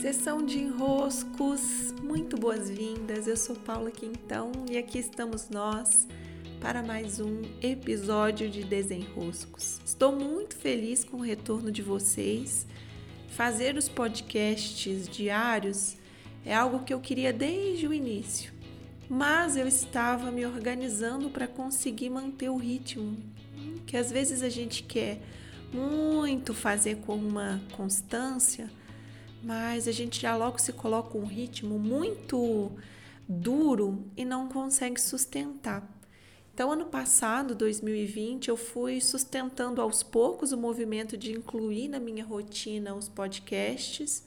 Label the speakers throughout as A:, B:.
A: Sessão de enroscos, muito boas-vindas. Eu sou Paula Quintão e aqui estamos nós para mais um episódio de Desenroscos. Estou muito feliz com o retorno de vocês. Fazer os podcasts diários é algo que eu queria desde o início, mas eu estava me organizando para conseguir manter o ritmo, que às vezes a gente quer muito fazer com uma constância mas a gente já logo se coloca um ritmo muito duro e não consegue sustentar. Então, ano passado, 2020, eu fui sustentando aos poucos o movimento de incluir na minha rotina os podcasts.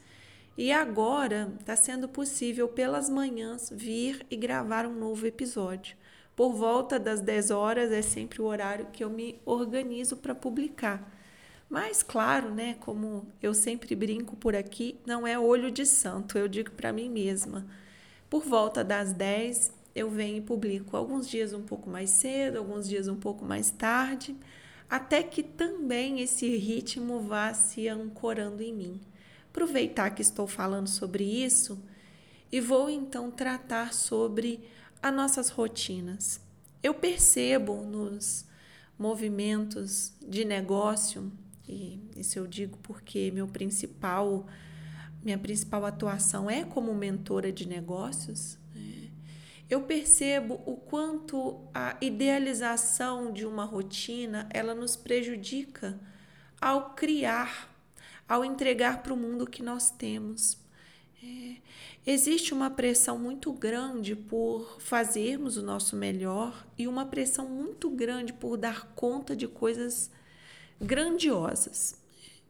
A: E agora está sendo possível pelas manhãs vir e gravar um novo episódio. Por volta das 10 horas é sempre o horário que eu me organizo para publicar. Mas, claro, né, como eu sempre brinco por aqui, não é olho de santo, eu digo para mim mesma. Por volta das 10, eu venho e publico alguns dias um pouco mais cedo, alguns dias um pouco mais tarde, até que também esse ritmo vá se ancorando em mim. Aproveitar que estou falando sobre isso e vou então tratar sobre as nossas rotinas. Eu percebo nos movimentos de negócio e isso eu digo porque meu principal, minha principal atuação é como mentora de negócios. Né? Eu percebo o quanto a idealização de uma rotina ela nos prejudica ao criar, ao entregar para o mundo o que nós temos. É, existe uma pressão muito grande por fazermos o nosso melhor e uma pressão muito grande por dar conta de coisas grandiosas.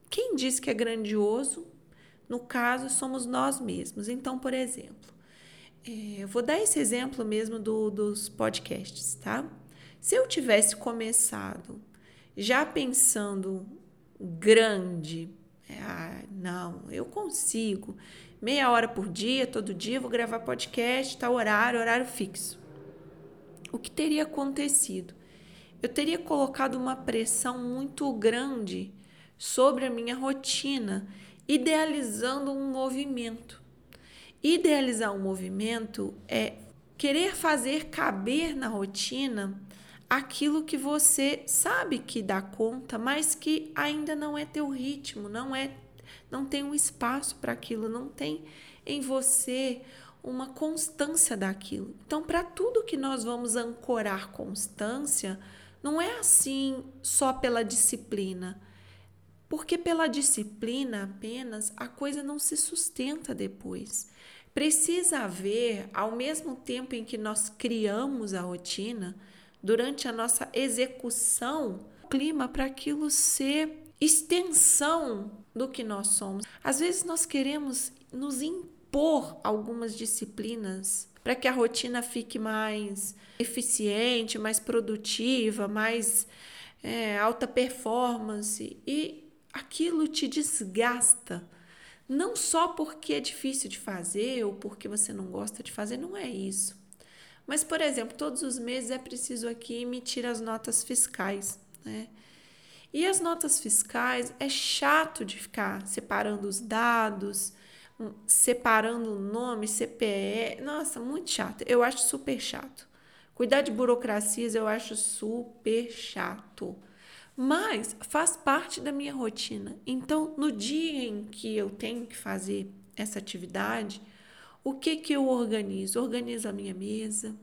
A: Quem diz que é grandioso? No caso, somos nós mesmos. Então, por exemplo, é, eu vou dar esse exemplo mesmo do, dos podcasts, tá? Se eu tivesse começado já pensando grande, ah, não, eu consigo, meia hora por dia, todo dia, vou gravar podcast, tal horário, horário fixo. O que teria acontecido? Eu teria colocado uma pressão muito grande sobre a minha rotina, idealizando um movimento. Idealizar um movimento é querer fazer caber na rotina aquilo que você sabe que dá conta, mas que ainda não é teu ritmo, não é não tem um espaço para aquilo, não tem em você uma constância daquilo. Então, para tudo que nós vamos ancorar constância, não é assim só pela disciplina. Porque pela disciplina apenas a coisa não se sustenta depois. Precisa haver, ao mesmo tempo em que nós criamos a rotina, durante a nossa execução, clima para aquilo ser extensão do que nós somos. Às vezes nós queremos nos impor algumas disciplinas para que a rotina fique mais eficiente, mais produtiva, mais é, alta performance e aquilo te desgasta. Não só porque é difícil de fazer ou porque você não gosta de fazer, não é isso. Mas, por exemplo, todos os meses é preciso aqui emitir as notas fiscais, né? E as notas fiscais é chato de ficar separando os dados, separando nome, CPE. Nossa, muito chato. Eu acho super chato. Cuidar de burocracias eu acho super chato. Mas faz parte da minha rotina. Então, no dia em que eu tenho que fazer essa atividade, o que que eu organizo? Organizo a minha mesa,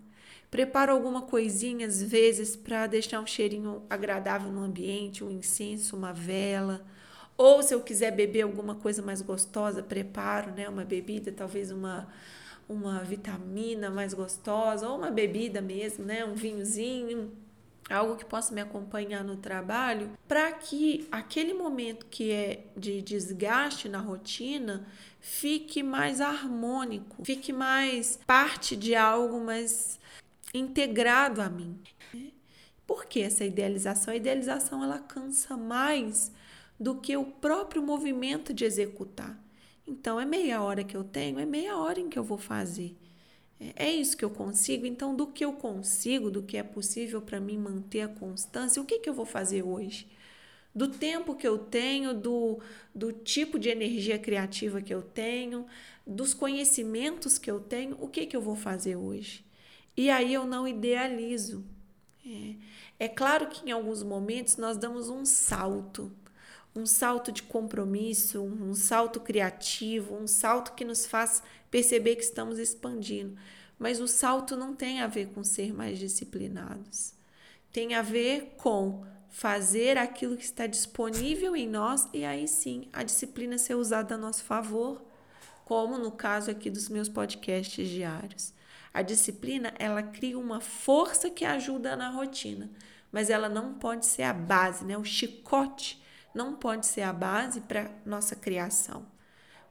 A: preparo alguma coisinha às vezes para deixar um cheirinho agradável no ambiente, um incenso, uma vela, ou se eu quiser beber alguma coisa mais gostosa, preparo, né, uma bebida, talvez uma uma vitamina mais gostosa ou uma bebida mesmo, né, um vinhozinho, algo que possa me acompanhar no trabalho, para que aquele momento que é de desgaste na rotina fique mais harmônico, fique mais parte de algo mais integrado a mim. Por que essa idealização? A idealização ela cansa mais do que o próprio movimento de executar. Então, é meia hora que eu tenho, é meia hora em que eu vou fazer. É, é isso que eu consigo. Então, do que eu consigo, do que é possível para mim manter a constância, o que, que eu vou fazer hoje? do tempo que eu tenho, do, do tipo de energia criativa que eu tenho, dos conhecimentos que eu tenho, o que, que eu vou fazer hoje? E aí eu não idealizo. É, é claro que em alguns momentos nós damos um salto, um salto de compromisso, um salto criativo, um salto que nos faz perceber que estamos expandindo. Mas o salto não tem a ver com ser mais disciplinados. Tem a ver com fazer aquilo que está disponível em nós e aí sim a disciplina ser usada a nosso favor, como no caso aqui dos meus podcasts diários. A disciplina, ela cria uma força que ajuda na rotina, mas ela não pode ser a base, né? O chicote não pode ser a base para nossa criação.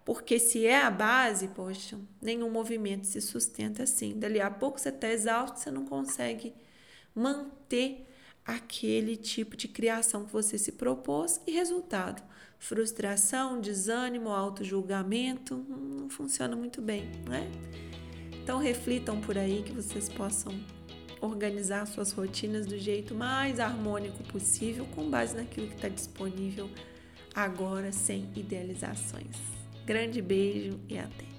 A: Porque se é a base, poxa, nenhum movimento se sustenta assim. Dali a pouco você está exausto, você não consegue manter aquele tipo de criação que você se propôs e resultado, frustração, desânimo, auto-julgamento, não funciona muito bem, né? Então reflitam por aí que vocês possam organizar suas rotinas do jeito mais harmônico possível, com base naquilo que está disponível agora, sem idealizações. Grande beijo e até!